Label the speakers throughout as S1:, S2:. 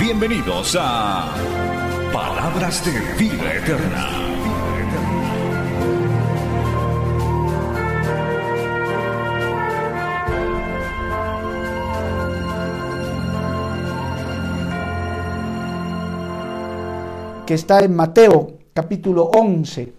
S1: Bienvenidos a Palabras de Vida Eterna.
S2: que está en Mateo capítulo 11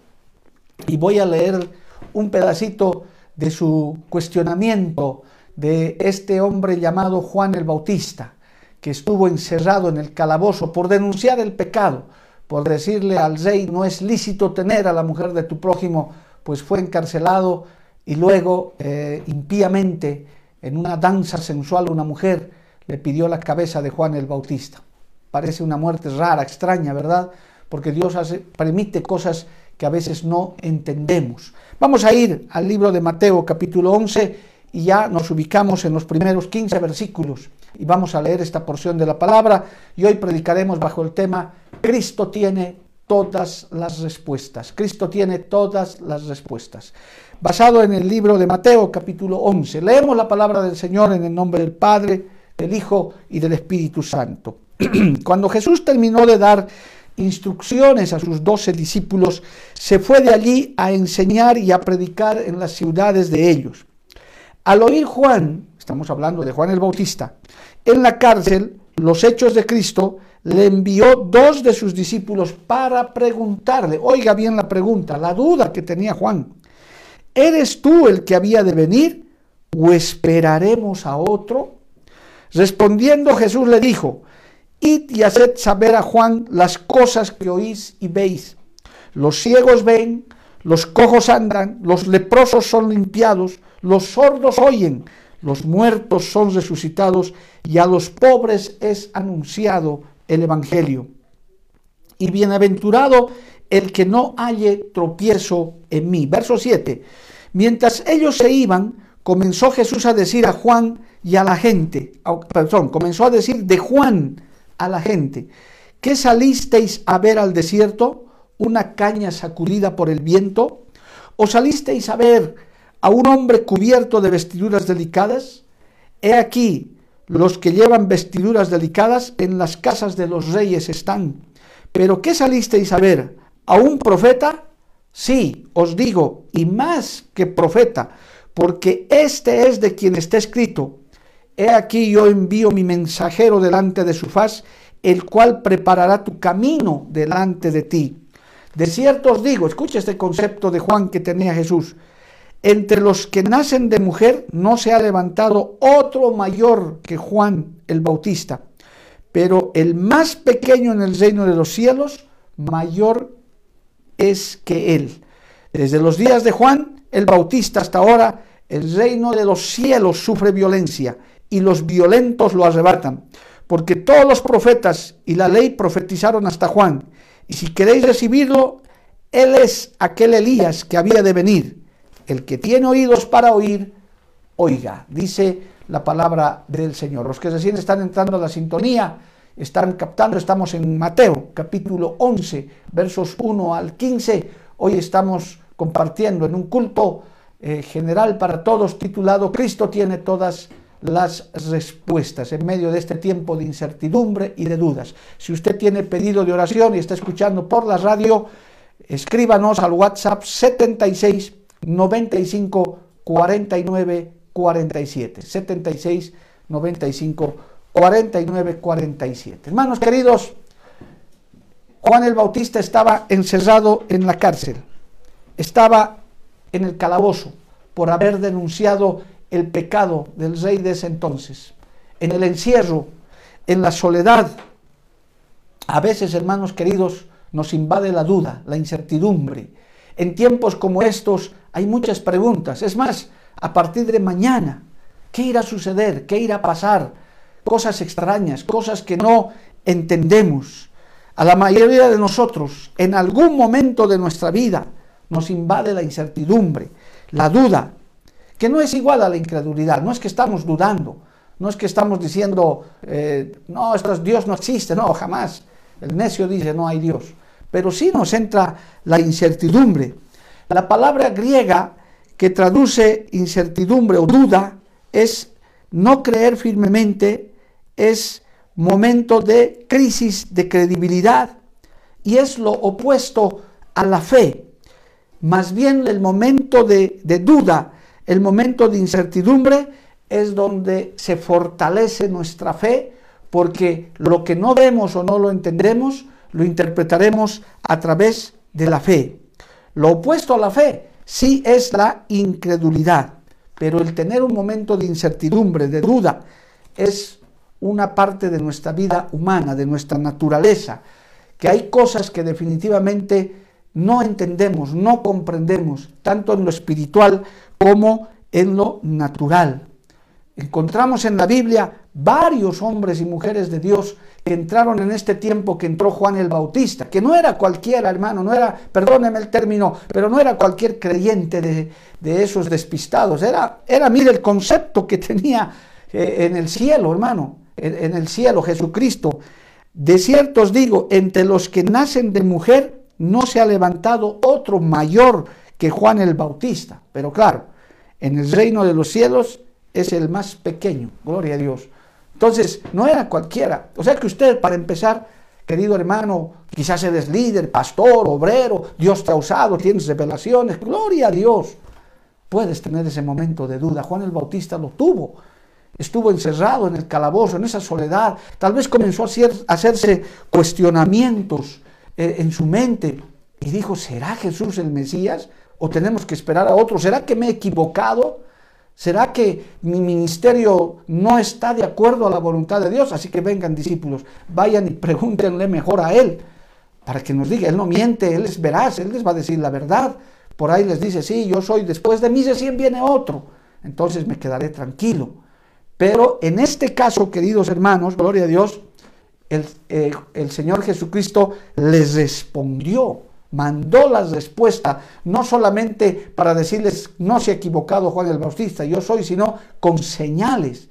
S2: y voy a leer un pedacito de su cuestionamiento de este hombre llamado Juan el Bautista, que estuvo encerrado en el calabozo por denunciar el pecado, por decirle al rey no es lícito tener a la mujer de tu prójimo, pues fue encarcelado y luego eh, impíamente en una danza sensual una mujer le pidió la cabeza de Juan el Bautista. Parece una muerte rara, extraña, ¿verdad? Porque Dios permite cosas que a veces no entendemos. Vamos a ir al libro de Mateo capítulo 11 y ya nos ubicamos en los primeros 15 versículos y vamos a leer esta porción de la palabra y hoy predicaremos bajo el tema Cristo tiene todas las respuestas. Cristo tiene todas las respuestas. Basado en el libro de Mateo capítulo 11. Leemos la palabra del Señor en el nombre del Padre, del Hijo y del Espíritu Santo. Cuando Jesús terminó de dar instrucciones a sus doce discípulos, se fue de allí a enseñar y a predicar en las ciudades de ellos. Al oír Juan, estamos hablando de Juan el Bautista, en la cárcel, los hechos de Cristo, le envió dos de sus discípulos para preguntarle, oiga bien la pregunta, la duda que tenía Juan, ¿eres tú el que había de venir o esperaremos a otro? Respondiendo Jesús le dijo, Id y haced saber a Juan las cosas que oís y veis. Los ciegos ven, los cojos andan, los leprosos son limpiados, los sordos oyen, los muertos son resucitados y a los pobres es anunciado el Evangelio. Y bienaventurado el que no halle tropiezo en mí. Verso 7. Mientras ellos se iban, comenzó Jesús a decir a Juan y a la gente, perdón, comenzó a decir de Juan a la gente, ¿qué salisteis a ver al desierto? ¿Una caña sacudida por el viento? ¿O salisteis a ver a un hombre cubierto de vestiduras delicadas? He aquí, los que llevan vestiduras delicadas en las casas de los reyes están. ¿Pero qué salisteis a ver? ¿A un profeta? Sí, os digo, y más que profeta, porque este es de quien está escrito, He aquí yo envío mi mensajero delante de su faz, el cual preparará tu camino delante de ti. De cierto os digo, escucha este concepto de Juan que tenía Jesús, entre los que nacen de mujer no se ha levantado otro mayor que Juan el Bautista, pero el más pequeño en el reino de los cielos, mayor es que él. Desde los días de Juan el Bautista hasta ahora, el reino de los cielos sufre violencia y los violentos lo arrebatan. Porque todos los profetas y la ley profetizaron hasta Juan. Y si queréis recibirlo, él es aquel Elías que había de venir. El que tiene oídos para oír, oiga, dice la palabra del Señor. Los que recién están entrando a la sintonía, están captando, estamos en Mateo capítulo 11, versos 1 al 15. Hoy estamos compartiendo en un culto eh, general para todos titulado Cristo tiene todas las respuestas en medio de este tiempo de incertidumbre y de dudas. Si usted tiene pedido de oración y está escuchando por la radio, escríbanos al WhatsApp 76 95 49 47. 76 95 49 47. Hermanos queridos, Juan el Bautista estaba encerrado en la cárcel, estaba en el calabozo por haber denunciado el pecado del rey de ese entonces, en el encierro, en la soledad. A veces, hermanos queridos, nos invade la duda, la incertidumbre. En tiempos como estos hay muchas preguntas. Es más, a partir de mañana, ¿qué irá a suceder? ¿Qué irá a pasar? cosas extrañas, cosas que no entendemos. A la mayoría de nosotros, en algún momento de nuestra vida, nos invade la incertidumbre, la duda, que no es igual a la incredulidad, no es que estamos dudando, no es que estamos diciendo, eh, no, Dios no existe, no, jamás. El necio dice, no hay Dios. Pero sí nos entra la incertidumbre. La palabra griega que traduce incertidumbre o duda es no creer firmemente, es momento de crisis de credibilidad y es lo opuesto a la fe. Más bien el momento de, duda, el momento de incertidumbre es donde se fortalece nuestra fe porque lo que no vemos o no lo entendemos lo interpretaremos a través de la fe. Lo opuesto a la fe sí es la incredulidad, pero el tener un momento de incertidumbre, de duda, es una parte de nuestra vida humana, de nuestra naturaleza, que hay cosas que definitivamente no entendemos, no comprendemos, tanto en lo espiritual como en lo natural. Encontramos en la Biblia varios hombres y mujeres de Dios que entraron en este tiempo que entró Juan el Bautista, que no era cualquiera, hermano, no era, perdóneme el término, pero no era cualquier creyente de, esos despistados, era, era, mire, el concepto que tenía eh, en el cielo, hermano, en, en el cielo, Jesucristo. De cierto os digo, entre los que nacen de mujer no se ha levantado otro mayor que Juan el Bautista, pero claro, en el reino de los cielos es el más pequeño, gloria a Dios. Entonces, no era cualquiera. O sea que usted, para empezar, querido hermano, quizás eres líder, pastor, obrero, Dios te ha usado, tienes revelaciones, gloria a Dios. Puedes tener ese momento de duda. Juan el Bautista lo tuvo. Estuvo encerrado en el calabozo, en esa soledad. Tal vez comenzó a, hacerse cuestionamientos eh, en su mente y dijo, ¿será Jesús el Mesías? ¿O tenemos que esperar a otro? ¿Será que me he equivocado? ¿Será que mi ministerio no está de acuerdo a la voluntad de Dios? Así que vengan discípulos, vayan y pregúntenle mejor a Él, para que nos diga, Él no miente, Él es veraz, Él les va a decir la verdad. Por ahí les dice, sí, yo soy, después de mí recién viene otro, entonces me quedaré tranquilo. Pero en este caso, queridos hermanos, gloria a Dios, el, eh, el Señor Jesucristo les respondió mandó la respuesta, no solamente para decirles, no se ha equivocado Juan el Bautista, yo soy, sino con señales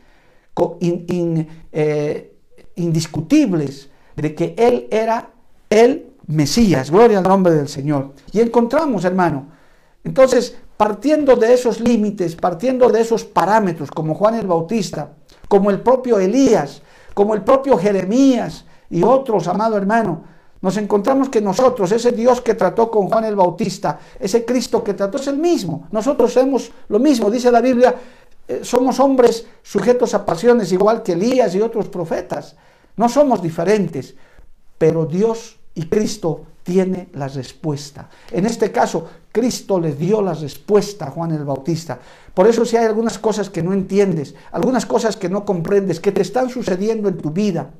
S2: eh, indiscutibles de que Él era el Mesías, gloria al nombre del Señor. Y encontramos, hermano, entonces, partiendo de esos límites, partiendo de esos parámetros, como Juan el Bautista, como el propio Elías, como el propio Jeremías y otros, amado hermano, nos encontramos que nosotros, ese Dios que trató con Juan el Bautista, ese Cristo que trató es el mismo. Nosotros somos lo mismo, dice la Biblia, eh, somos hombres sujetos a pasiones igual que Elías y otros profetas. No somos diferentes, pero Dios y Cristo tiene la respuesta. En este caso, Cristo le dio la respuesta a Juan el Bautista. Por eso si hay algunas cosas que no entiendes, algunas cosas que no comprendes, que te están sucediendo en tu vida,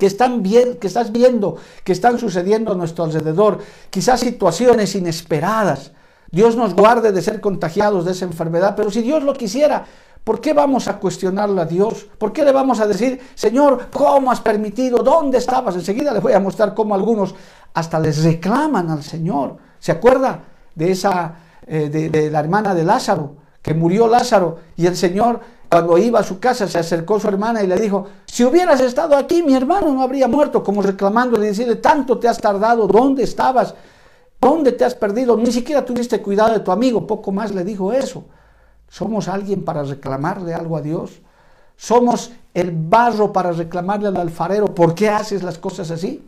S2: que, están bien, que estás viendo que están sucediendo a nuestro alrededor, quizás situaciones inesperadas. Dios nos guarde de ser contagiados de esa enfermedad, pero si Dios lo quisiera, ¿por qué vamos a cuestionarle a Dios? ¿Por qué le vamos a decir, Señor, ¿cómo has permitido? ¿Dónde estabas? Enseguida les voy a mostrar cómo algunos hasta les reclaman al Señor. ¿Se acuerda de esa, eh, de la hermana de Lázaro? Que murió Lázaro y el Señor cuando iba a su casa se acercó a su hermana y le dijo, si hubieras estado aquí, mi hermano no habría muerto, como reclamándole y decirle, tanto te has tardado, ¿dónde estabas? ¿Dónde te has perdido? Ni siquiera tuviste cuidado de tu amigo, poco más le dijo eso. ¿Somos alguien para reclamarle algo a Dios? ¿Somos el barro para reclamarle al alfarero, ¿por qué haces las cosas así?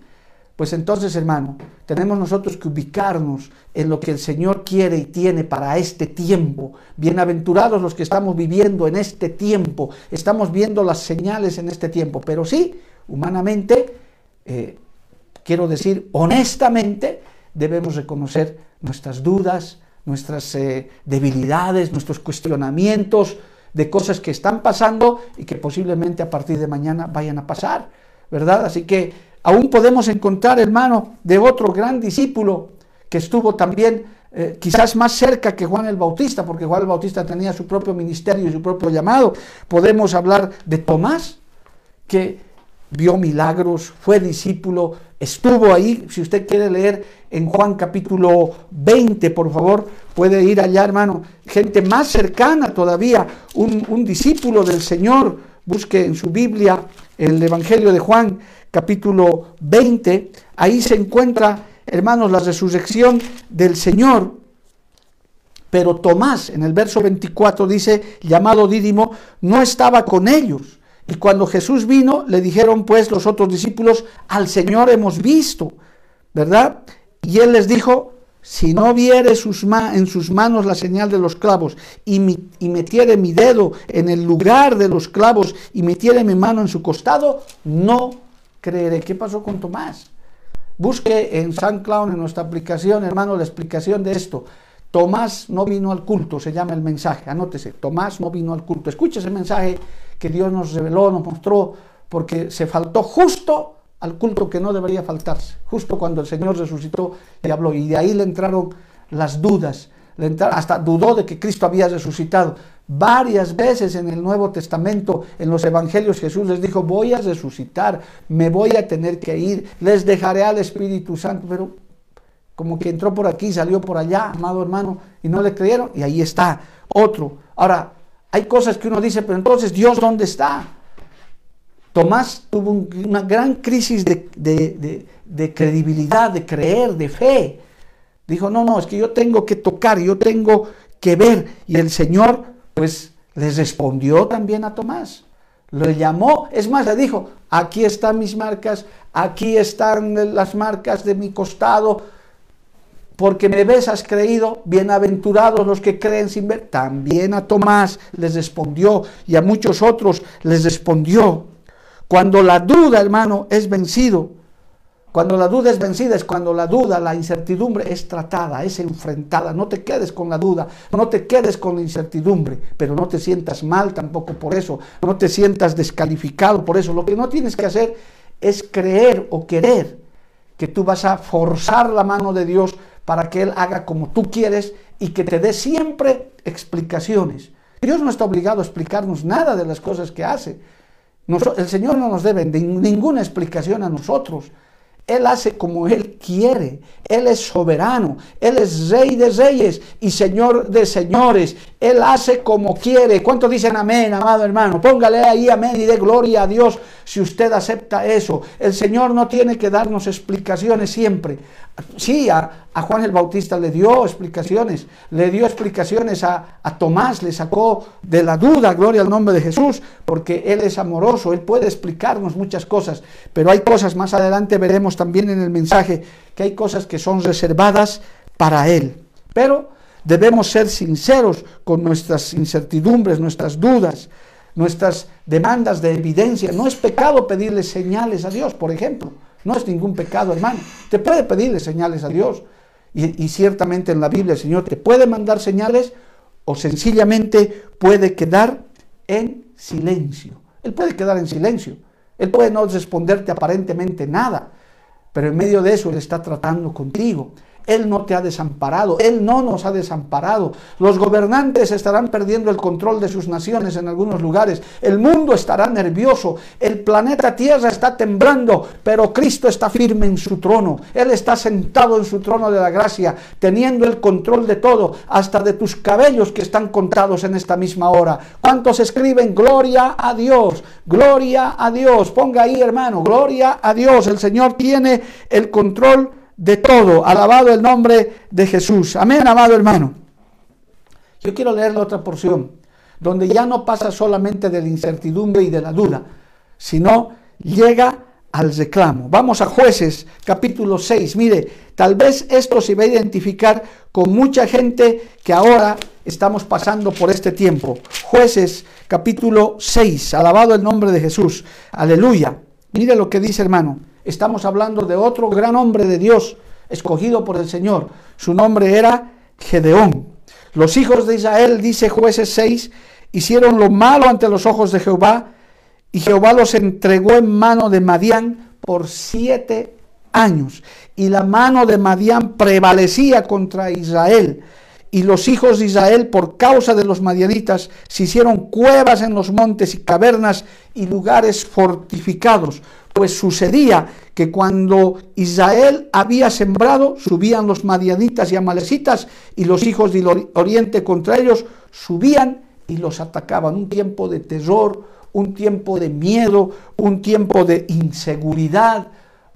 S2: Pues entonces, hermano, tenemos nosotros que ubicarnos en lo que el Señor quiere y tiene para este tiempo. Bienaventurados los que estamos viviendo en este tiempo, estamos viendo las señales en este tiempo, pero sí, humanamente, eh, quiero decir, honestamente, debemos reconocer nuestras dudas, nuestras eh, debilidades, nuestros cuestionamientos de cosas que están pasando y que posiblemente a partir de mañana vayan a pasar, ¿verdad? Así que Aún podemos encontrar, hermano, de otro gran discípulo que estuvo también eh, quizás más cerca que Juan el Bautista, porque Juan el Bautista tenía su propio ministerio y su propio llamado. Podemos hablar de Tomás. que vio milagros, fue discípulo, estuvo ahí. Si usted quiere leer en Juan capítulo 20, por favor, puede ir allá, hermano. Gente más cercana todavía, un, un discípulo del Señor. Busque en su Biblia el Evangelio de Juan capítulo 20. Ahí se encuentra, hermanos, la resurrección del Señor. Pero Tomás, en el verso 24 dice, llamado Dídimo, no estaba con ellos. Y cuando Jesús vino, le dijeron pues los otros discípulos, al Señor hemos visto, ¿verdad? Y él les dijo, si no viere sus en sus manos la señal de los clavos y, y metiere mi dedo en el lugar de los clavos y metiere mi mano en su costado, no creeré. ¿Qué pasó con Tomás? Busque en San Clown, en nuestra aplicación, hermano, la explicación de esto. Tomás no vino al culto, se llama el mensaje, anótese, Tomás no vino al culto. Escuche ese mensaje que Dios nos reveló, nos mostró, porque se faltó justo al culto que no debería faltarse, justo cuando el Señor resucitó y habló. Y de ahí le entraron las dudas, le entraron, hasta dudó de que Cristo había resucitado. Varias veces en el Nuevo Testamento, en los Evangelios, Jesús les dijo, voy a resucitar, me voy a tener que ir, les dejaré al Espíritu Santo, pero como que entró por aquí, salió por allá, amado hermano, y no le creyeron, y ahí está, otro. Ahora, hay cosas que uno dice, pero entonces Dios, ¿dónde está? Tomás tuvo una gran crisis de, de, credibilidad, de creer, de fe. Dijo, no, no, es que yo tengo que tocar, yo tengo que ver. Y el Señor, pues, les respondió también a Tomás. Lo llamó, es más, le dijo, aquí están mis marcas, aquí están las marcas de mi costado, porque me ves, has creído, bienaventurados los que creen sin ver. También a Tomás les respondió y a muchos otros les respondió. Cuando la duda, hermano, es vencido, cuando la duda es vencida es cuando la duda, la incertidumbre es tratada, es enfrentada. No te quedes con la duda, no te quedes con la incertidumbre, pero no te sientas mal tampoco por eso, no te sientas descalificado por eso. Lo que no tienes que hacer es creer o querer que tú vas a forzar la mano de Dios para que Él haga como tú quieres y que te dé siempre explicaciones. Dios no está obligado a explicarnos nada de las cosas que hace. el Señor no nos debe ninguna explicación a nosotros. Él hace como Él quiere. Él es soberano. Él es rey de reyes y señor de señores. Él hace como quiere. ¿Cuántos dicen amén, amado hermano? Póngale ahí amén y dé gloria a Dios si usted acepta eso. El Señor no tiene que darnos explicaciones siempre. Sí, a, Juan el Bautista le dio explicaciones, le dio explicaciones a, a, Tomás, le sacó de la duda, gloria al nombre de Jesús, porque Él es amoroso, Él puede explicarnos muchas cosas, pero hay cosas, más adelante veremos también en el mensaje, que hay cosas que son reservadas para Él. Pero debemos ser sinceros con nuestras incertidumbres, nuestras dudas, nuestras demandas de evidencia. No es pecado pedirle señales a Dios, por ejemplo. No es ningún pecado, hermano. Te puede pedirle señales a Dios. Y, ciertamente en la Biblia el Señor te puede mandar señales o sencillamente puede quedar en silencio. Él puede quedar en silencio. Él puede no responderte aparentemente nada. Pero en medio de eso Él está tratando contigo. Él no te ha desamparado, Él no nos ha desamparado. Los gobernantes estarán perdiendo el control de sus naciones en algunos lugares. El mundo estará nervioso, el planeta Tierra está temblando, pero Cristo está firme en su trono. Él está sentado en su trono de la gracia, teniendo el control de todo, hasta de tus cabellos que están contados en esta misma hora. ¿Cuántos escriben gloria a Dios? Gloria a Dios. Ponga ahí, hermano, gloria a Dios. El Señor tiene el control de todo. Alabado el nombre de Jesús. Amén, amado hermano. Yo quiero leer la otra porción, donde ya no pasa solamente de la incertidumbre y de la duda, sino llega al reclamo. Vamos a jueces capítulo 6. Mire, tal vez esto se va a identificar con mucha gente que ahora estamos pasando por este tiempo. Jueces capítulo 6. Alabado el nombre de Jesús. Aleluya. Mire lo que dice hermano. Estamos hablando de otro gran hombre de Dios, escogido por el Señor. Su nombre era Gedeón. Los hijos de Israel, dice jueces 6, hicieron lo malo ante los ojos de Jehová, y Jehová los entregó en mano de Madián por siete años. Y la mano de Madián prevalecía contra Israel. y los hijos de Israel, por causa de los madianitas, se hicieron cuevas en los montes y cavernas y lugares fortificados. Pues sucedía que cuando Israel había sembrado, subían los madianitas y amalecitas, y los hijos del oriente contra ellos subían y los atacaban. Un tiempo de terror, un tiempo de miedo, un tiempo de inseguridad,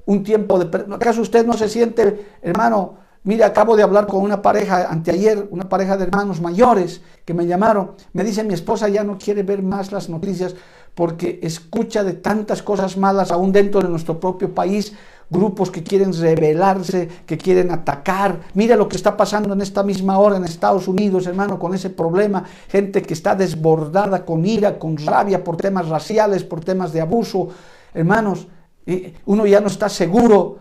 S2: un tiempo de... ¿Acaso usted no se siente, hermano? Mire, acabo de hablar con una pareja anteayer, una pareja de hermanos mayores que me llamaron. Me dice, mi esposa ya no quiere ver más las noticias porque escucha de tantas cosas malas aún dentro de nuestro propio país, grupos que quieren rebelarse, que quieren atacar. Mira lo que está pasando en esta misma hora en Estados Unidos, hermano, con ese problema. Gente que está desbordada con ira, con rabia por temas raciales, por temas de abuso. Hermanos, uno ya no está seguro.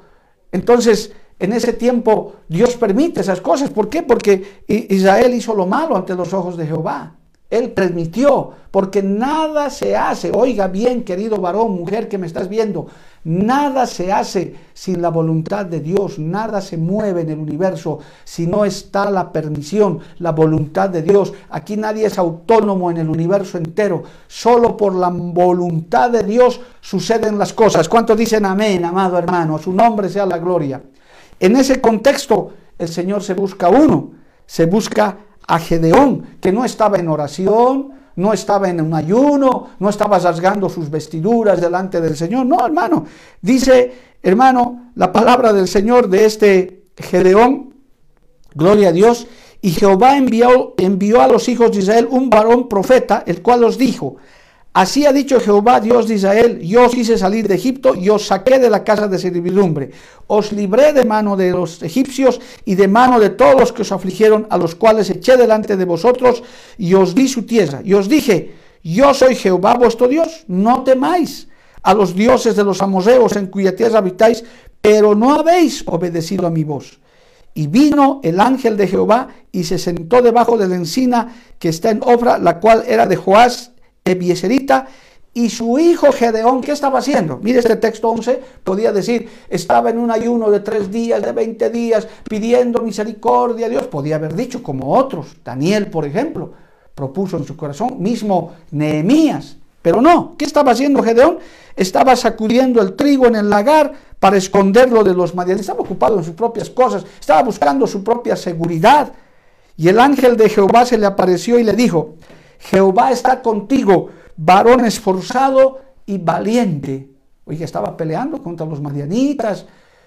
S2: Entonces, en ese tiempo Dios permite esas cosas. ¿Por qué? Porque Israel hizo lo malo ante los ojos de Jehová. Él permitió, porque nada se hace, oiga bien querido varón, mujer que me estás viendo, nada se hace sin la voluntad de Dios, nada se mueve en el universo si no está la permisión, la voluntad de Dios. Aquí nadie es autónomo en el universo entero, solo por la voluntad de Dios suceden las cosas. ¿Cuántos dicen amén, amado hermano? su nombre sea la gloria. En ese contexto, el Señor se busca uno, se busca a Gedeón, que no estaba en oración, no estaba en un ayuno, no estaba rasgando sus vestiduras delante del Señor. No, hermano. Dice, hermano, la palabra del Señor de este Gedeón, gloria a Dios, y Jehová envió, envió a los hijos de Israel un varón profeta, el cual os dijo, Así ha dicho Jehová, Dios de Israel, yo os hice salir de Egipto y os saqué de la casa de servidumbre. Os libré de mano de los egipcios y de mano de todos los que os afligieron, a los cuales eché delante de vosotros y os di su tierra. Y os dije, yo soy Jehová vuestro Dios, no temáis a los dioses de los amorreos en cuya tierra habitáis, pero no habéis obedecido a mi voz. Y vino el ángel de Jehová y se sentó debajo de la encina que está en obra, la cual era de Joás Ebieserita y su hijo Gedeón, ¿qué estaba haciendo? Mire este texto 11, podía decir, estaba en un ayuno de tres días, de 20 días, pidiendo misericordia a Dios. Podía haber dicho, como otros, Daniel, por ejemplo, propuso en su corazón, mismo Nehemías. Pero no, ¿qué estaba haciendo Gedeón? Estaba sacudiendo el trigo en el lagar para esconderlo de los madianitas. Estaba ocupado en sus propias cosas, estaba buscando su propia seguridad. Y el ángel de Jehová se le apareció y le dijo, Jehová está contigo, varón esforzado y valiente. Oiga, estaba peleando contra los madianitas,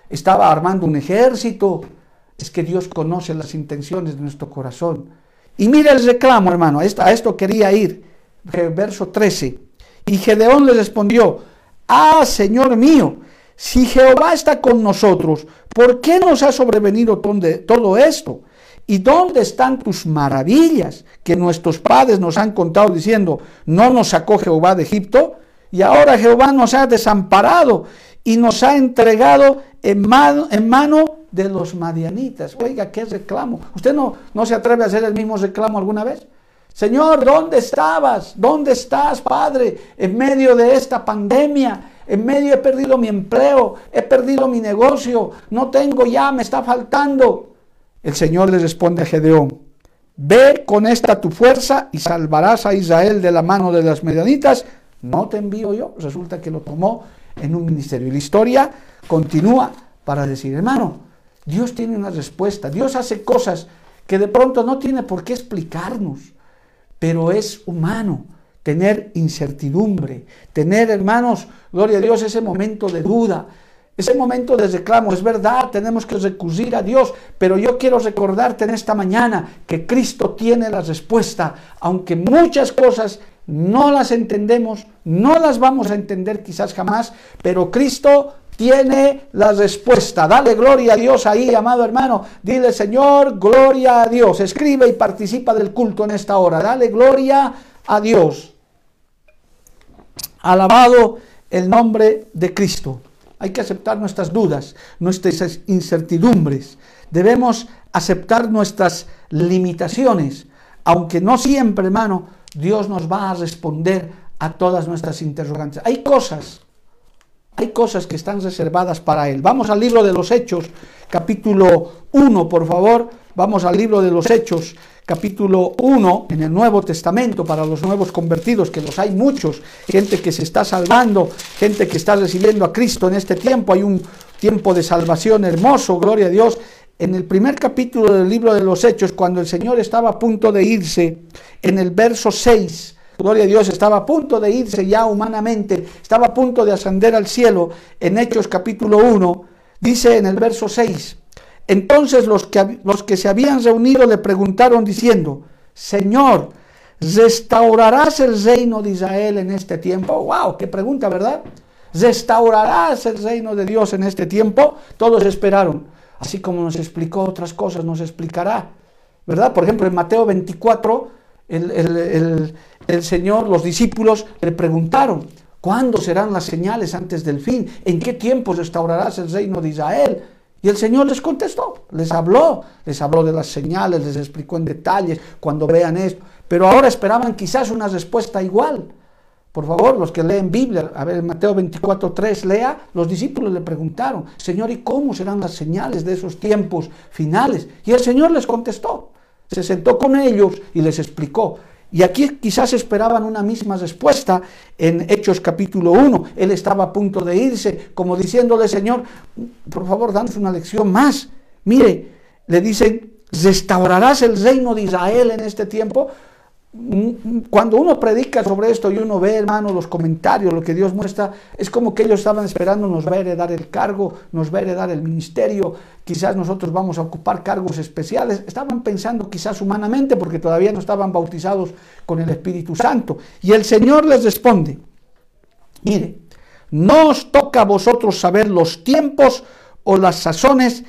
S2: estaba armando un ejército. Es que Dios conoce las intenciones de nuestro corazón. Y mira el reclamo, hermano, a esto, a esto quería ir. Verso 13. Y Gedeón le respondió, ah, Señor mío, si Jehová está con nosotros, ¿por qué nos ha sobrevenido todo esto? ¿Y dónde están tus maravillas que nuestros padres nos han contado diciendo, no nos sacó Jehová de Egipto? Y ahora Jehová nos ha desamparado y nos ha entregado en mano, en mano de los madianitas. Oiga, qué reclamo. ¿Usted no, no se atreve a hacer el mismo reclamo alguna vez? Señor, ¿dónde estabas? ¿Dónde estás, Padre? En medio de esta pandemia, en medio he perdido mi empleo, he perdido mi negocio, no tengo ya, me está faltando. El Señor le responde a Gedeón, ve con esta tu fuerza y salvarás a Israel de la mano de las medianitas. No te envío yo. Resulta que lo tomó en un ministerio. Y la historia continúa para decir, hermano, Dios tiene una respuesta. Dios hace cosas que de pronto no tiene por qué explicarnos, pero es humano tener incertidumbre, tener, hermanos, gloria a Dios, ese momento de duda, ese momento de reclamo, es verdad, tenemos que recurrir a Dios, pero yo quiero recordarte en esta mañana que Cristo tiene la respuesta, aunque muchas cosas no las entendemos, no las vamos a entender quizás jamás, pero Cristo tiene la respuesta. Dale gloria a Dios ahí, amado hermano. Dile, Señor, gloria a Dios. Escribe y participa del culto en esta hora. Dale gloria a Dios. Alabado el nombre de Cristo. Hay que aceptar nuestras dudas, nuestras incertidumbres. Debemos aceptar nuestras limitaciones, aunque no siempre, hermano, Dios nos va a responder a todas nuestras interrogantes. Hay cosas, hay cosas que están reservadas para Él. Vamos al libro de los Hechos, capítulo 1, por favor. Vamos al libro de los Hechos, capítulo 1, en el Nuevo Testamento, para los nuevos convertidos, que los hay muchos, gente que se está salvando, gente que está recibiendo a Cristo en este tiempo. Hay un tiempo de salvación hermoso, gloria a Dios. En el primer capítulo del libro de los Hechos, cuando el Señor estaba a punto de irse, en el verso 6, gloria a Dios, estaba a punto de irse ya humanamente, estaba a punto de ascender al cielo, en Hechos capítulo 1, dice en el verso 6, entonces los que, los que se habían reunido le preguntaron diciendo, Señor, ¿restaurarás el reino de Israel en este tiempo? ¡Wow! ¡Qué pregunta, ¿verdad? ¿Restaurarás el reino de Dios en este tiempo? Todos esperaron. Así como nos explicó otras cosas, nos explicará. ¿Verdad? Por ejemplo, en Mateo 24, el, el Señor, los discípulos le preguntaron, ¿cuándo serán las señales antes del fin? ¿En qué tiempo restaurarás el reino de Israel? Y el Señor les contestó, les habló, les habló de las señales, les explicó en detalles cuando vean esto. Pero ahora esperaban quizás una respuesta igual. Por favor, los que leen Biblia, a ver, Mateo 24, 3, lea, los discípulos le preguntaron, Señor, ¿y cómo serán las señales de esos tiempos finales? Y el Señor les contestó, se sentó con ellos y les explicó. Y aquí quizás esperaban una misma respuesta en Hechos capítulo 1. Él estaba a punto de irse, como diciéndole, Señor, por favor, danos una lección más. Mire, le dicen, ¿restaurarás el reino de Israel en este tiempo? Cuando uno predica sobre esto y uno ve, hermano, los comentarios, lo que Dios muestra, es como que ellos estaban esperando, nos va a heredar el cargo, nos va a heredar el ministerio, quizás nosotros vamos a ocupar cargos especiales. Estaban pensando quizás humanamente porque todavía no estaban bautizados con el Espíritu Santo. Y el Señor les responde, mire, no os toca a vosotros saber los tiempos o las sazones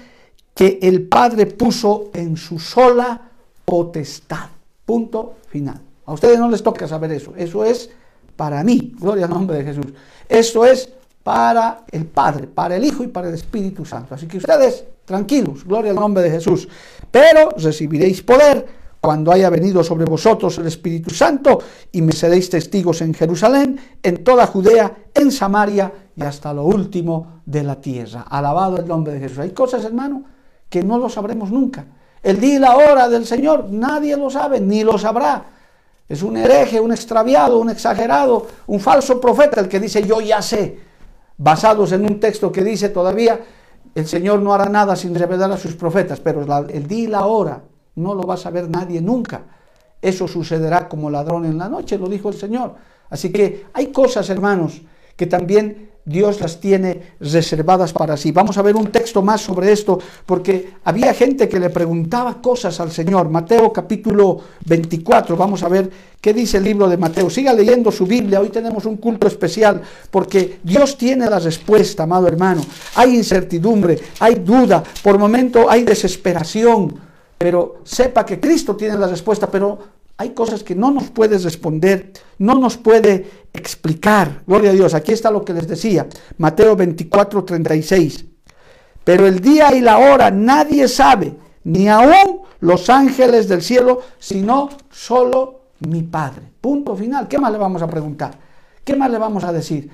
S2: que el Padre puso en su sola potestad. Punto final. A ustedes no les toca saber eso. Eso es para mí. Gloria al nombre de Jesús. Eso es para el Padre, para el Hijo y para el Espíritu Santo. Así que ustedes, tranquilos, gloria al nombre de Jesús. Pero recibiréis poder cuando haya venido sobre vosotros el Espíritu Santo y me seréis testigos en Jerusalén, en toda Judea, en Samaria y hasta lo último de la tierra. Alabado el nombre de Jesús. Hay cosas, hermano, que no lo sabremos nunca. El día y la hora del Señor, nadie lo sabe, ni lo sabrá. Es un hereje, un extraviado, un exagerado, un falso profeta el que dice yo ya sé, basados en un texto que dice todavía el Señor no hará nada sin revelar a sus profetas, pero el día y la hora no lo va a saber nadie nunca. Eso sucederá como ladrón en la noche, lo dijo el Señor. Así que hay cosas, hermanos, que también Dios las tiene reservadas para sí. Vamos a ver un texto más sobre esto, porque había gente que le preguntaba cosas al Señor. Mateo capítulo 24, vamos a ver qué dice el libro de Mateo. Siga leyendo su Biblia, hoy tenemos un culto especial, porque Dios tiene la respuesta, amado hermano. Hay incertidumbre, hay duda, por momento hay desesperación, pero sepa que Cristo tiene la respuesta, pero hay cosas que no nos puede responder, no nos puede explicar. Gloria a Dios. Aquí está lo que les decía. Mateo 24, 36. Pero el día y la hora nadie sabe, ni aún los ángeles del cielo, sino solo mi Padre. Punto final. ¿Qué más le vamos a preguntar? ¿Qué más le vamos a decir?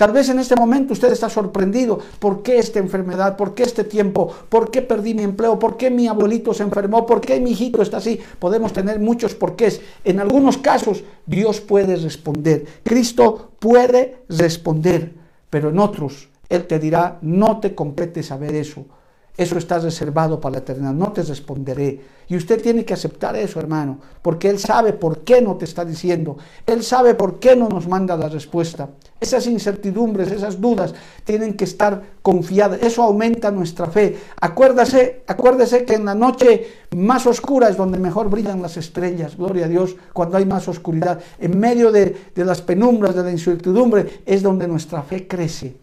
S2: Tal vez en este momento usted está sorprendido. ¿Por qué esta enfermedad? ¿Por qué este tiempo? ¿Por qué perdí mi empleo? ¿Por qué mi abuelito se enfermó? ¿Por qué mi hijito está así? Podemos tener muchos porqués. En algunos casos Dios puede responder. Cristo puede responder. Pero en otros Él te dirá, no te compete saber eso. Eso está reservado para la eternidad. No te responderé. Y usted tiene que aceptar eso, hermano, porque Él sabe por qué no te está diciendo. Él sabe por qué no nos manda la respuesta. Esas incertidumbres, esas dudas tienen que estar confiadas. Eso aumenta nuestra fe. Acuérdase, acuérdese que en la noche más oscura es donde mejor brillan las estrellas. Gloria a Dios, cuando hay más oscuridad. En medio de, de las penumbras, de la incertidumbre, es donde nuestra fe crece.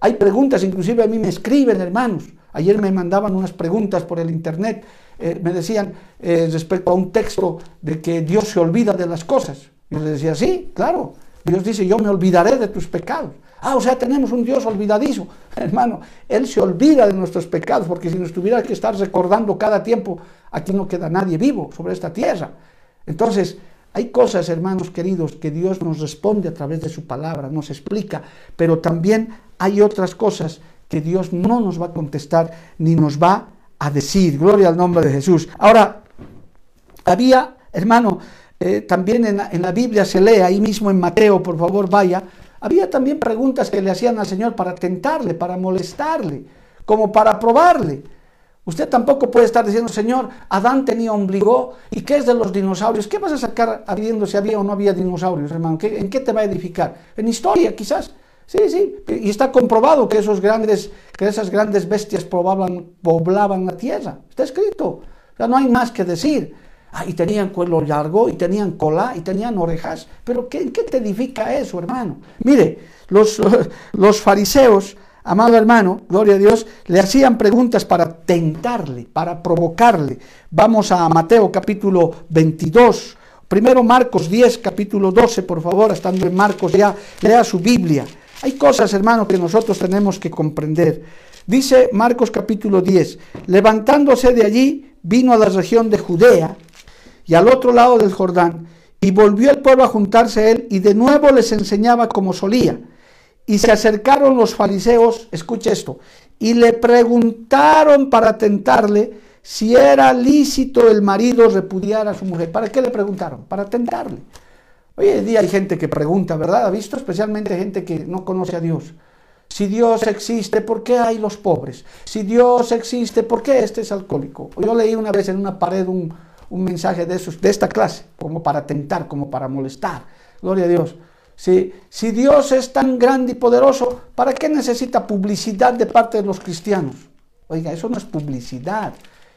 S2: Hay preguntas, inclusive a mí me escriben, hermanos. Ayer me mandaban unas preguntas por el internet eh, me decían eh, respecto a un texto de que Dios se olvida de las cosas. Yo les decía, sí, claro. Dios dice, yo me olvidaré de tus pecados. Ah, o sea, tenemos un Dios olvidadizo. Hermano, Él se olvida de nuestros pecados, porque si nos tuviera que estar recordando cada tiempo, aquí no queda nadie vivo sobre esta tierra. Entonces, hay cosas, hermanos queridos, que Dios nos responde a través de su palabra, nos explica, pero también hay otras cosas que Dios no nos va a contestar ni nos va a decir. Gloria al nombre de Jesús. Ahora, había, hermano, eh, también en en la Biblia se lee, ahí mismo en Mateo, por favor vaya, había también preguntas que le hacían al Señor para tentarle, para molestarle, como para probarle. Usted tampoco puede estar diciendo, Señor, Adán tenía ombligo, ¿y qué es de los dinosaurios? ¿Qué vas a sacar habiendo si había o no había dinosaurios, hermano? ¿En qué te va a edificar? En historia, quizás. Sí, sí, y está comprobado que, esos grandes, que esas grandes bestias poblaban, la tierra. Está escrito. O sea, no hay más que decir. Ah, y tenían cuello largo, y tenían cola, y tenían orejas. Pero ¿qué, ¿qué te edifica eso, hermano? Mire, los, los fariseos, amado hermano, gloria a Dios, le hacían preguntas para tentarle, para provocarle. Vamos a Mateo capítulo 22. Primero Marcos 10, capítulo 12, por favor, estando en Marcos ya, lea su Biblia. Hay cosas, hermano, que nosotros tenemos que comprender. Dice Marcos capítulo 10, levantándose de allí, vino a la región de Judea y al otro lado del Jordán, y volvió el pueblo a juntarse a él, y de nuevo les enseñaba como solía. Y se acercaron los fariseos, escucha esto, y le preguntaron para tentarle si era lícito el marido repudiar a su mujer. ¿Para qué le preguntaron? Para tentarle. Hoy en día hay gente que pregunta, ¿verdad? ¿Ha visto? Especialmente gente que no conoce a Dios. Si Dios existe, ¿por qué hay los pobres? Si Dios existe, ¿por qué este es alcohólico? Yo leí una vez en una pared un, mensaje de, esos, de esta clase, como para tentar, como para molestar. Gloria a Dios. Si, si Dios es tan grande y poderoso, ¿para qué necesita publicidad de parte de los cristianos? Oiga, eso no es publicidad,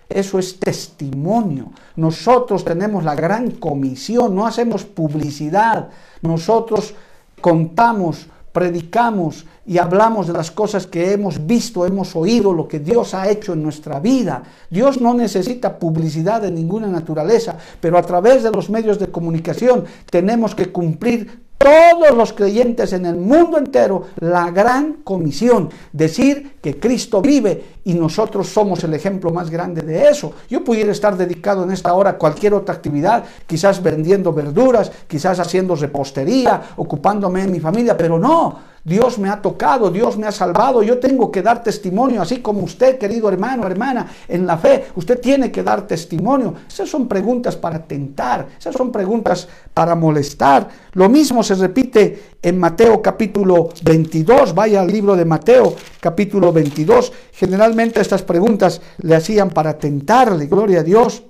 S2: eso es testimonio. Nosotros tenemos la gran comisión, no hacemos publicidad, nosotros contamos predicamos y hablamos de las cosas que hemos visto, hemos oído, lo que Dios ha hecho en nuestra vida. Dios no necesita publicidad de ninguna naturaleza, pero a través de los medios de comunicación tenemos que cumplir todos los creyentes en el mundo entero la gran comisión, decir que Cristo vive y nosotros somos el ejemplo más grande de eso. Yo pudiera estar dedicado en esta hora a cualquier otra actividad, quizás vendiendo verduras, quizás haciendo repostería, ocupándome en mi familia, pero no, Dios me ha tocado, Dios me ha salvado, yo tengo que dar testimonio, así como usted, querido hermano, hermana, en la fe, usted tiene que dar testimonio. Esas son preguntas para tentar, esas son preguntas para molestar. Lo mismo se repite en Mateo capítulo 22, vaya al libro de Mateo capítulo 22. Generalmente estas preguntas le hacían para tentarle, gloria a Dios.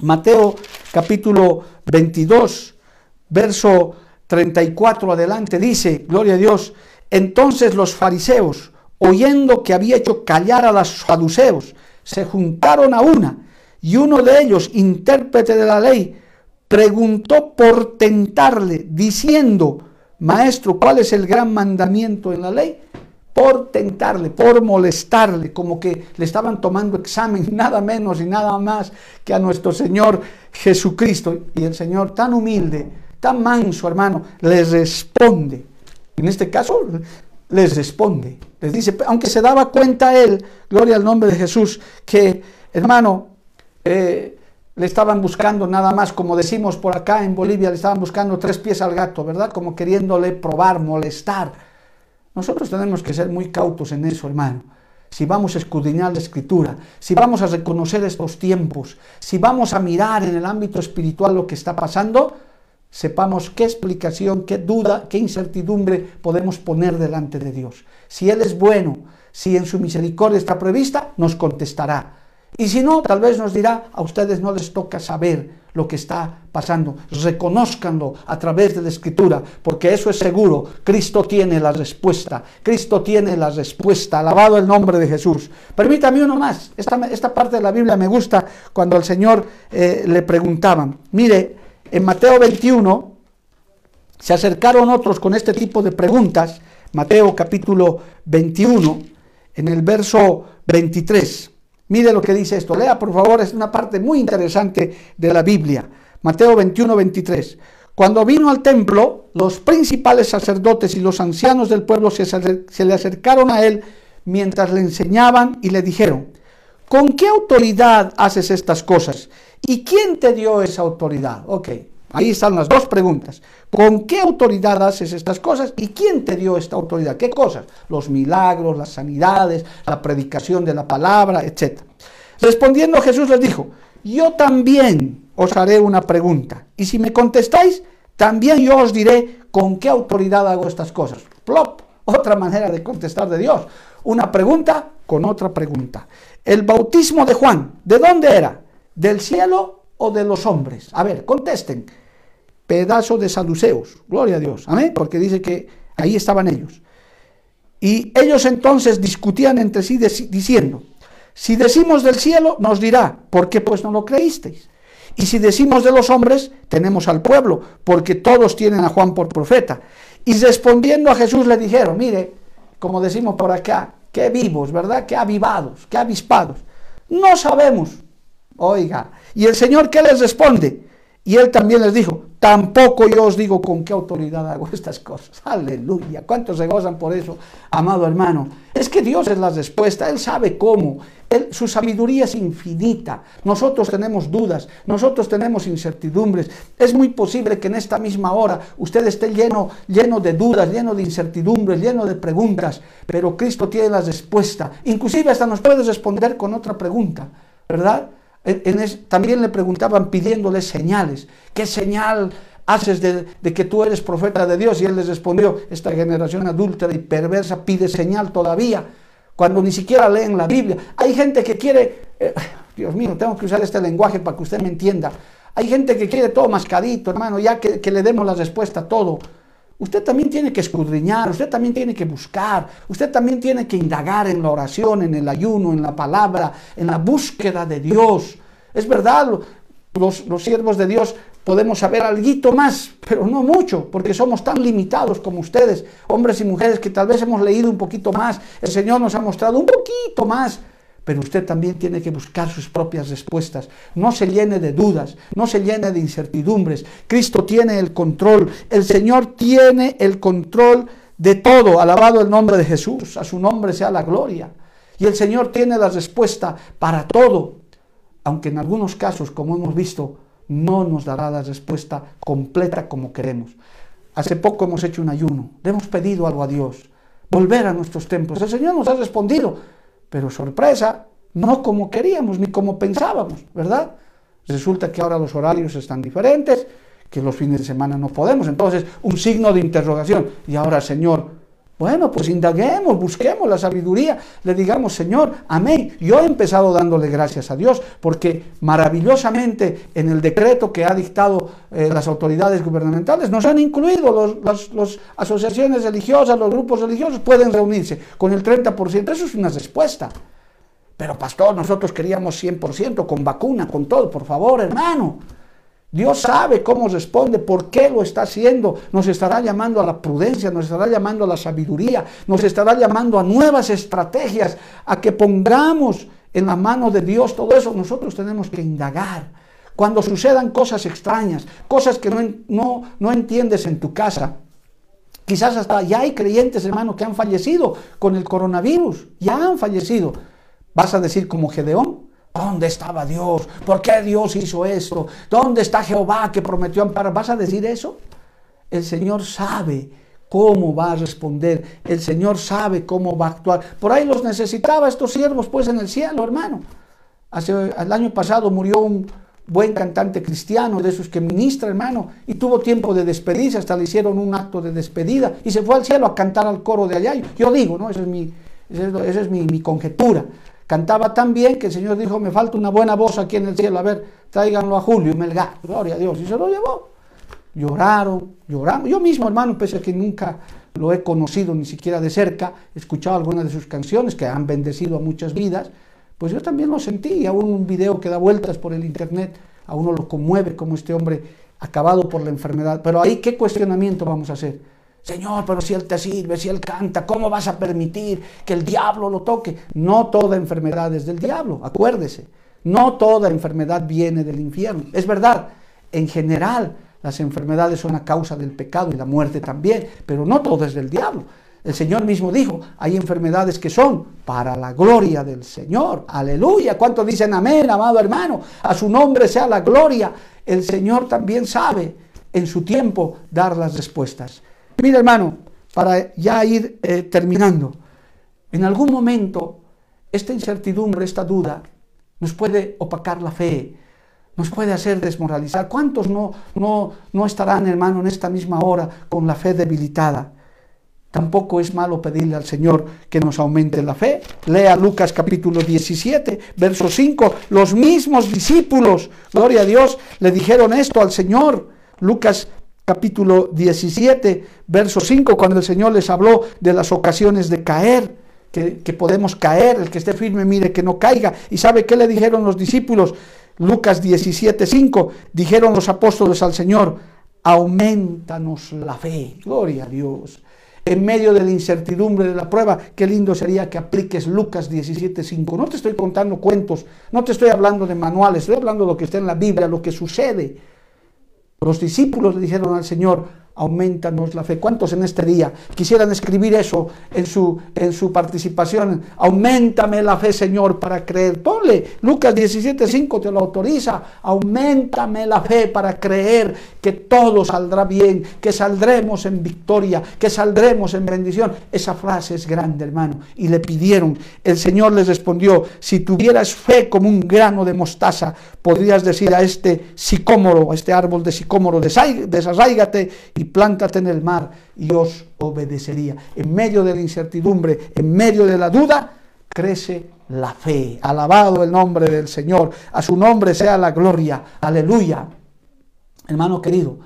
S2: Mateo capítulo 22, verso 34 adelante dice, gloria a Dios, entonces los fariseos, oyendo que había hecho callar a los saduceos, se juntaron a una, y uno de ellos, intérprete de la ley, preguntó por tentarle, diciendo, Maestro, ¿cuál es el gran mandamiento en la ley? Por tentarle, por molestarle, como que le estaban tomando examen, nada menos y nada más que a nuestro Señor Jesucristo. Y el Señor tan humilde, tan manso, hermano, les responde. En este caso, les responde. Les dice, aunque se daba cuenta él, gloria al nombre de Jesús, que, hermano, eh, le estaban buscando nada más, como decimos por acá en Bolivia, le estaban buscando tres pies al gato, ¿verdad? Como queriéndole probar, molestar. Nosotros tenemos que ser muy cautos en eso, hermano. Si vamos a escudriñar la escritura, si vamos a reconocer estos tiempos, si vamos a mirar en el ámbito espiritual lo que está pasando, sepamos qué explicación, qué duda, qué incertidumbre podemos poner delante de Dios. Si Él es bueno, si en su misericordia está prevista, nos contestará. Y si no, tal vez nos dirá, a ustedes no les toca saber lo que está pasando. Reconózcanlo a través de la escritura, porque eso es seguro. Cristo tiene la respuesta. Cristo tiene la respuesta. Alabado el nombre de Jesús. Permítame uno más. Esta, esta parte de la Biblia me gusta cuando al Señor eh, le preguntaban. Mire, en Mateo 21 se acercaron otros con este tipo de preguntas. Mateo capítulo 21, en el verso 23. Mire lo que dice esto. Lea, por favor, es una parte muy interesante de la Biblia. Mateo 21, 23. Cuando vino al templo, los principales sacerdotes y los ancianos del pueblo se, se le acercaron a él mientras le enseñaban y le dijeron, ¿con qué autoridad haces estas cosas? ¿Y quién te dio esa autoridad? Ok, Ahí están las dos preguntas. ¿Con qué autoridad haces estas cosas? ¿Y quién te dio esta autoridad? ¿Qué cosas? Los milagros, las sanidades, la predicación de la palabra, etc. Respondiendo Jesús les dijo, yo también os haré una pregunta. Y si me contestáis, también yo os diré con qué autoridad hago estas cosas. Plop, otra manera de contestar de Dios. Una pregunta con otra pregunta. El bautismo de Juan, ¿de dónde era? ¿Del cielo o de los hombres? A ver, contesten. Pedazo de saduceos, gloria a Dios, amén, porque dice que ahí estaban ellos. Y ellos entonces discutían entre sí diciendo, si decimos del cielo, nos dirá, ¿por qué pues no lo creísteis? Y si decimos de los hombres, tenemos al pueblo, porque todos tienen a Juan por profeta. Y respondiendo a Jesús le dijeron, mire, como decimos por acá, qué vivos, ¿verdad? Qué avivados, qué avispados. No sabemos. Oiga, ¿y el Señor qué les responde? Y él también les dijo, tampoco yo os digo con qué autoridad hago estas cosas. Aleluya. ¿Cuántos se gozan por eso, amado hermano? Es que Dios es la respuesta, Él sabe cómo. su sabiduría es infinita. Nosotros tenemos dudas, nosotros tenemos incertidumbres. Es muy posible que en esta misma hora usted esté lleno, lleno de dudas, lleno de incertidumbres, lleno de preguntas, pero Cristo tiene la respuesta. Inclusive hasta nos puede responder con otra pregunta, ¿verdad? También le preguntaban pidiéndole señales. ¿Qué señal haces de, que tú eres profeta de Dios? Y él les respondió, esta generación adúltera y perversa pide señal todavía, cuando ni siquiera leen la Biblia. Hay gente que quiere, eh, Dios mío, tengo que usar este lenguaje para que usted me entienda. Hay gente que quiere todo mascadito, hermano, ya que, que le demos la respuesta a todo. Usted también tiene que escudriñar, usted también tiene que buscar, usted también tiene que indagar en la oración, en el ayuno, en la palabra, en la búsqueda de Dios. Es verdad, los, los siervos de Dios podemos saber algo más, pero no mucho, porque somos tan limitados como ustedes, hombres y mujeres que tal vez hemos leído un poquito más, el Señor nos ha mostrado un poquito más, pero usted también tiene que buscar sus propias respuestas. No se llene de dudas, no se llene de incertidumbres. Cristo tiene el control, el Señor tiene el control de todo. Alabado el nombre de Jesús, a su nombre sea la gloria. Y el Señor tiene la respuesta para todo, aunque en algunos casos, como hemos visto, no nos dará la respuesta completa como queremos. Hace poco hemos hecho un ayuno, le hemos pedido algo a Dios, volver a nuestros templos. El Señor nos ha respondido, pero sorpresa, no como queríamos ni como pensábamos, ¿verdad? Resulta que ahora los horarios están diferentes, que los fines de semana no podemos. Entonces, un signo de interrogación. Y ahora, Señor, bueno, pues indaguemos, busquemos la sabiduría, le digamos, Señor, amén. Yo he empezado dándole gracias a Dios porque maravillosamente en el decreto que ha dictado eh, las autoridades gubernamentales nos han incluido las asociaciones religiosas, los grupos religiosos pueden reunirse con el 30%. Eso es una respuesta. Pero pastor, nosotros queríamos 100% con vacuna, con todo, por favor, hermano. Dios sabe cómo responde, por qué lo está haciendo. Nos estará llamando a la prudencia, nos estará llamando a la sabiduría, nos estará llamando a nuevas estrategias, a que pongamos en la mano de Dios todo eso. Nosotros tenemos que indagar. Cuando sucedan cosas extrañas, cosas que no, no, no entiendes en tu casa, quizás hasta ya hay creyentes, hermano, que han fallecido con el coronavirus, ya han fallecido. Vas a decir como Gedeón, ¿Dónde estaba Dios? ¿Por qué Dios hizo esto? ¿Dónde está Jehová que prometió amparar? ¿Vas a decir eso? El Señor sabe cómo va a responder. El Señor sabe cómo va a actuar. Por ahí los necesitaba estos siervos pues en el cielo, hermano. Hace, el año pasado murió un buen cantante cristiano, de esos que ministra, hermano, y tuvo tiempo de despedirse, hasta le hicieron un acto de despedida y se fue al cielo a cantar al coro de allá. Yo digo, ¿no? Esa es mi, esa es mi, mi conjetura. Cantaba tan bien que el Señor dijo, me falta una buena voz aquí en el cielo, a ver, tráiganlo a Julio y Melgar, gloria a Dios, y se lo llevó. Lloraron, lloraron. Yo mismo, hermano, pese a que nunca lo he conocido ni siquiera de cerca, he escuchado algunas de sus canciones que han bendecido a muchas vidas, pues yo también lo sentí, aún un video que da vueltas por el internet, a uno lo conmueve como este hombre acabado por la enfermedad. Pero ahí, ¿qué cuestionamiento vamos a hacer? Señor, pero si Él te sirve, si Él canta, ¿cómo vas a permitir que el diablo lo toque? No toda enfermedad es del diablo, acuérdese. No toda enfermedad viene del infierno. Es verdad, en general las enfermedades son a causa del pecado y la muerte también, pero no todo es del diablo. El Señor mismo dijo, hay enfermedades que son para la gloria del Señor. Aleluya. ¿Cuántos dicen amén, amado hermano? A su nombre sea la gloria. El Señor también sabe en su tiempo dar las respuestas. Mira hermano, para ya ir eh, terminando, en algún momento esta incertidumbre, esta duda, nos puede opacar la fe, nos puede hacer desmoralizar. ¿Cuántos no, no, no estarán, hermano, en esta misma hora con la fe debilitada? Tampoco es malo pedirle al Señor que nos aumente la fe. Lea Lucas capítulo 17, verso 5. Los mismos discípulos, gloria a Dios, le dijeron esto al Señor. Lucas capítulo 17, verso 5, cuando el Señor les habló de las ocasiones de caer, que, podemos caer, el que esté firme mire que no caiga. ¿Y sabe qué le dijeron los discípulos? Lucas 17, 5, dijeron los apóstoles al Señor, aumentanos la fe. Gloria a Dios en medio de la incertidumbre de la prueba, qué lindo sería que apliques Lucas 17.5. No te estoy contando cuentos, no te estoy hablando de manuales, estoy hablando de lo que está en la Biblia, lo que sucede. Los discípulos le dijeron al Señor, aumentanos la fe. ¿Cuántos en este día quisieran escribir eso en su, en su participación? Aumentame la fe, Señor, para creer. Ponle, Lucas 17.5 te lo autoriza. Aumentame la fe para creer que todo saldrá bien, que saldremos en victoria, que saldremos en bendición. Esa frase es grande, hermano. Y le pidieron, el Señor les respondió, si tuvieras fe como un grano de mostaza, podrías decir a este sicómoro, a este árbol de sicómoro, desarráigate y plántate en el mar y os obedecería. En medio de la incertidumbre, en medio de la duda, crece la fe. Alabado el nombre del Señor. A su nombre sea la gloria. Aleluya. Hermano querido,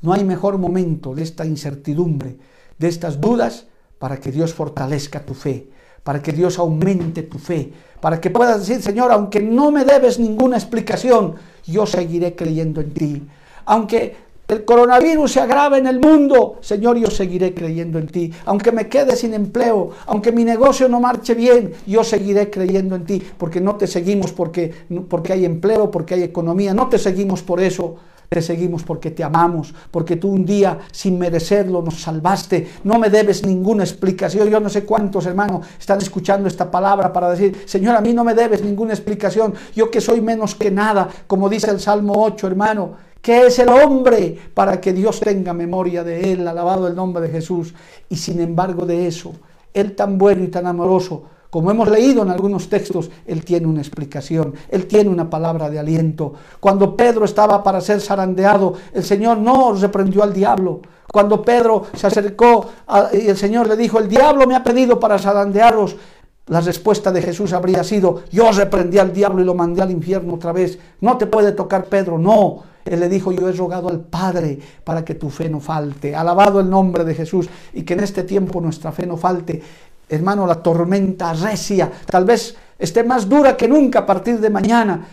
S2: no hay mejor momento de esta incertidumbre, de estas dudas, para que Dios fortalezca tu fe, para que Dios aumente tu fe, para que puedas decir, Señor, aunque no me debes ninguna explicación, yo seguiré creyendo en ti. Aunque el coronavirus se agrava en el mundo, Señor, yo seguiré creyendo en ti. Aunque me quede sin empleo, aunque mi negocio no marche bien, yo seguiré creyendo en ti, porque no te seguimos porque, porque hay empleo, porque hay economía, no te seguimos por eso. Te seguimos porque te amamos, porque tú un día, sin merecerlo, nos salvaste. No me debes ninguna explicación. Yo no sé cuántos hermanos están escuchando esta palabra para decir, Señor, a mí no me debes ninguna explicación. Yo que soy menos que nada, como dice el Salmo 8, hermano. ¿Qué es el hombre para que Dios tenga memoria de él? Alabado el nombre de Jesús. Y sin embargo de eso, Él tan bueno y tan amoroso, como hemos leído en algunos textos, Él tiene una explicación, Él tiene una palabra de aliento. Cuando Pedro estaba para ser zarandeado, el Señor no reprendió al diablo. Cuando Pedro se acercó y el Señor le dijo, el diablo me ha pedido para zarandearos, la respuesta de Jesús habría sido, yo reprendí al diablo y lo mandé al infierno otra vez. No te puede tocar Pedro, no. Él le dijo, yo he rogado al Padre para que tu fe no falte. Alabado el nombre de Jesús y que en este tiempo nuestra fe no falte. Hermano, la tormenta recia, tal vez esté más dura que nunca a partir de mañana.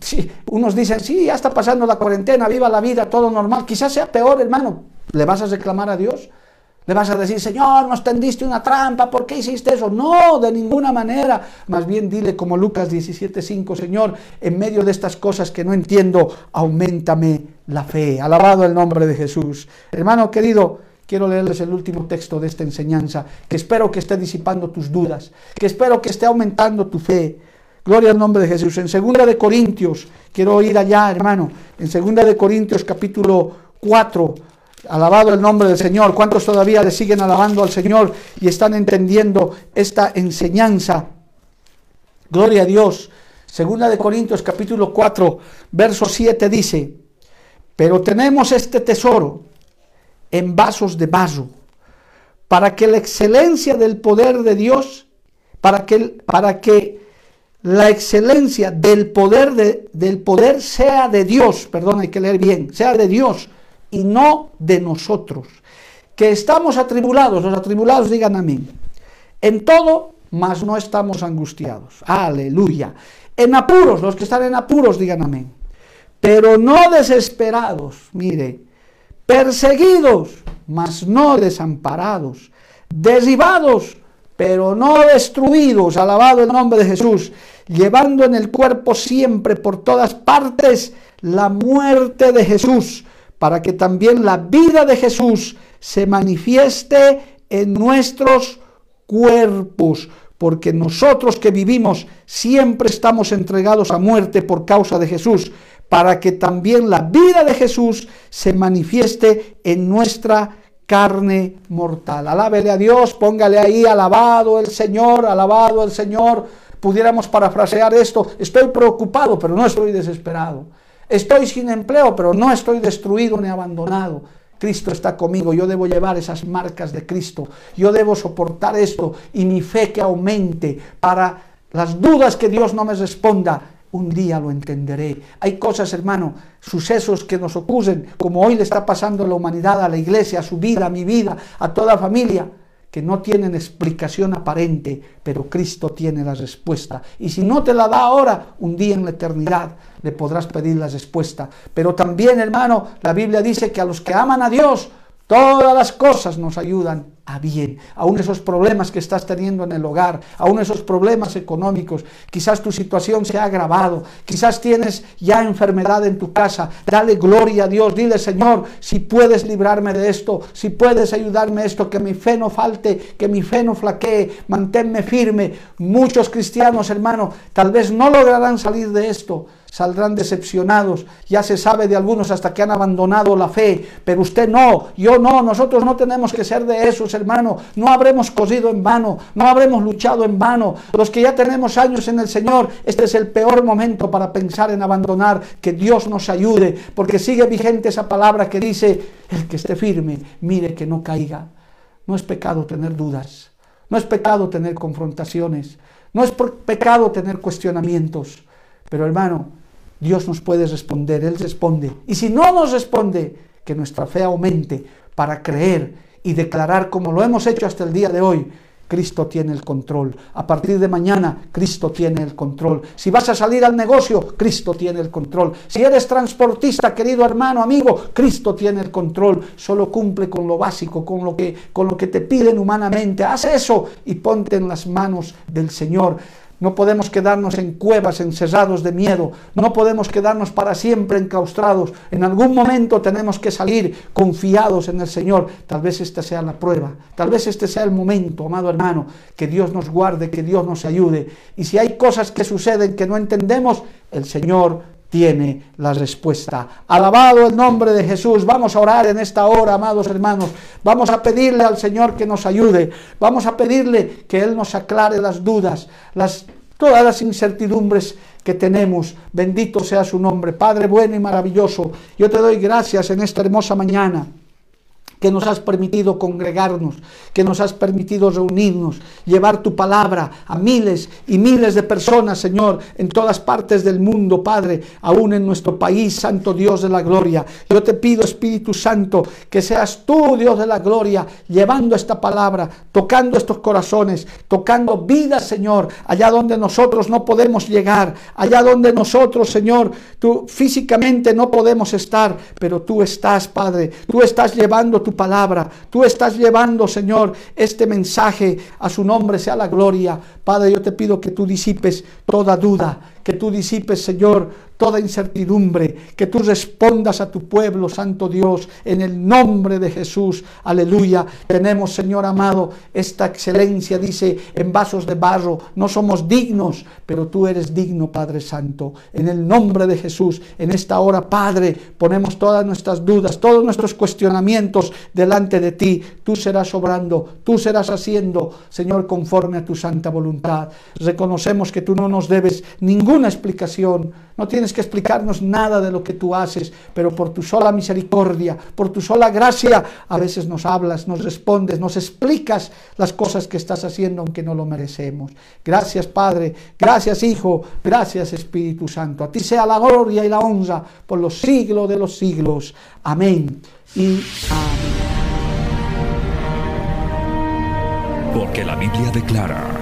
S2: Sí, unos dicen, sí, ya está pasando la cuarentena, viva la vida, todo normal. Quizás sea peor, hermano. ¿Le vas a reclamar a Dios? Le vas a decir, Señor, nos tendiste una trampa, ¿por qué hiciste eso? No, de ninguna manera. Más bien dile como Lucas 17:5, Señor, en medio de estas cosas que no entiendo, aumentame la fe. Alabado el nombre de Jesús. Hermano querido, quiero leerles el último texto de esta enseñanza, que espero que esté disipando tus dudas, que espero que esté aumentando tu fe. Gloria al nombre de Jesús. En segunda de Corintios, quiero ir allá, hermano, en segunda de Corintios capítulo 4, Alabado el nombre del Señor. ¿Cuántos todavía le siguen alabando al Señor y están entendiendo esta enseñanza? Gloria a Dios. Segunda de Corintios capítulo 4, verso 7 dice, pero tenemos este tesoro en vasos de barro, para que la excelencia del poder de Dios, para que, para que la excelencia del poder, de, del poder sea de Dios, perdón, hay que leer bien, sea de Dios y no de nosotros. Que estamos atribulados, los atribulados digan amén. En todo, mas no estamos angustiados. Aleluya. En apuros, los que están en apuros digan amén. Pero no desesperados, mire, perseguidos, mas no desamparados, derribados, pero no destruidos, alabado el nombre de Jesús, llevando en el cuerpo siempre por todas partes la muerte de Jesús, para que también la vida de Jesús se manifieste en nuestros cuerpos, porque nosotros que vivimos siempre estamos entregados a muerte por causa de Jesús, para que también la vida de Jesús se manifieste en nuestra carne mortal. Alábele a Dios, póngale ahí, alabado el Señor, alabado el Señor. Pudiéramos parafrasear esto, estoy preocupado, pero no estoy desesperado. Estoy sin empleo, pero no estoy destruido ni abandonado. Cristo está conmigo, yo debo llevar esas marcas de Cristo, yo debo soportar esto y mi fe que aumente para las dudas que Dios no me responda, un día lo entenderé. Hay cosas, hermano, sucesos que nos ocurren, como hoy le está pasando a la humanidad, a la iglesia, a su vida, a mi vida, a toda familia que no tienen explicación aparente, pero Cristo tiene la respuesta. Y si no te la da ahora, un día en la eternidad le podrás pedir la respuesta. Pero también, hermano, la Biblia dice que a los que aman a Dios, todas las cosas nos ayudan a bien, aún esos problemas que estás teniendo en el hogar, aún esos problemas económicos, quizás tu situación se ha agravado, quizás tienes ya enfermedad en tu casa, dale gloria a Dios, dile Señor, si puedes librarme de esto, si puedes ayudarme a esto, que mi fe no falte, que mi fe no flaquee, manténme firme. Muchos cristianos, hermano, tal vez no lograrán salir de esto, saldrán decepcionados. Ya se sabe de algunos hasta que han abandonado la fe, pero usted no, yo no, nosotros no tenemos que ser de esos, hermano. No habremos cosido en vano, no habremos luchado en vano. Los que ya tenemos años en el Señor, este es el peor momento para pensar en abandonar, que Dios nos ayude, porque sigue vigente esa palabra que dice, el que esté firme, mire que no caiga. No es pecado tener dudas, no es pecado tener confrontaciones, no es pecado tener cuestionamientos, pero hermano, Dios nos puede responder, Él responde. Y si no nos responde, que nuestra fe aumente para creer y declarar como lo hemos hecho hasta el día de hoy. Cristo tiene el control. A partir de mañana, Cristo tiene el control. Si vas a salir al negocio, Cristo tiene el control. Si eres transportista, querido hermano, amigo, Cristo tiene el control. Solo cumple con lo básico, con lo que, con lo que te piden humanamente. Haz eso y ponte en las manos del Señor. No podemos quedarnos en cuevas encerrados de miedo. No podemos quedarnos para siempre enclaustrados. En algún momento tenemos que salir confiados en el Señor. Tal vez esta sea la prueba. Tal vez este sea el momento, amado hermano, que Dios nos guarde, que Dios nos ayude. Y si hay cosas que suceden que no entendemos, el Señor tiene la respuesta. Alabado el nombre de Jesús. Vamos a orar en esta hora, amados hermanos. Vamos a pedirle al Señor que nos ayude. Vamos a pedirle que Él nos aclare las dudas, las, todas las incertidumbres que tenemos. Bendito sea su nombre. Padre bueno y maravilloso, yo te doy gracias en esta hermosa mañana que nos has permitido congregarnos, que nos has permitido reunirnos, llevar tu palabra a miles y miles de personas, Señor, en todas partes del mundo, Padre, aún en nuestro país, Santo Dios de la gloria. Yo te pido, Espíritu Santo, que seas tú, Dios de la gloria, llevando esta palabra, tocando estos corazones, tocando vidas, Señor, allá donde nosotros no podemos llegar, allá donde nosotros, Señor, tú físicamente no podemos estar, pero tú estás, Padre, tú estás llevando tu palabra. Tú estás llevando, Señor, este mensaje a su nombre, sea la gloria. Padre, yo te pido que tú disipes toda duda, que tú disipes, Señor, toda incertidumbre, que tú respondas a tu pueblo, Santo Dios, en el nombre de Jesús. Aleluya. Tenemos, Señor amado, esta excelencia, dice, en vasos de barro. No somos dignos, pero tú eres digno, Padre Santo. En el nombre de Jesús, en esta hora, Padre, ponemos todas nuestras dudas, todos nuestros cuestionamientos delante de ti. Tú serás obrando, tú serás haciendo, Señor, conforme a tu santa voluntad. Reconocemos que tú no nos debes ninguna explicación no tienes que explicarnos nada de lo que tú haces, pero por tu sola misericordia, por tu sola gracia, a veces nos hablas, nos respondes, nos explicas las cosas que estás haciendo aunque no lo merecemos. Gracias Padre, gracias Hijo, gracias Espíritu Santo. A ti sea la gloria y la honra por los siglos de los siglos. Amén y amén.
S1: Porque la Biblia declara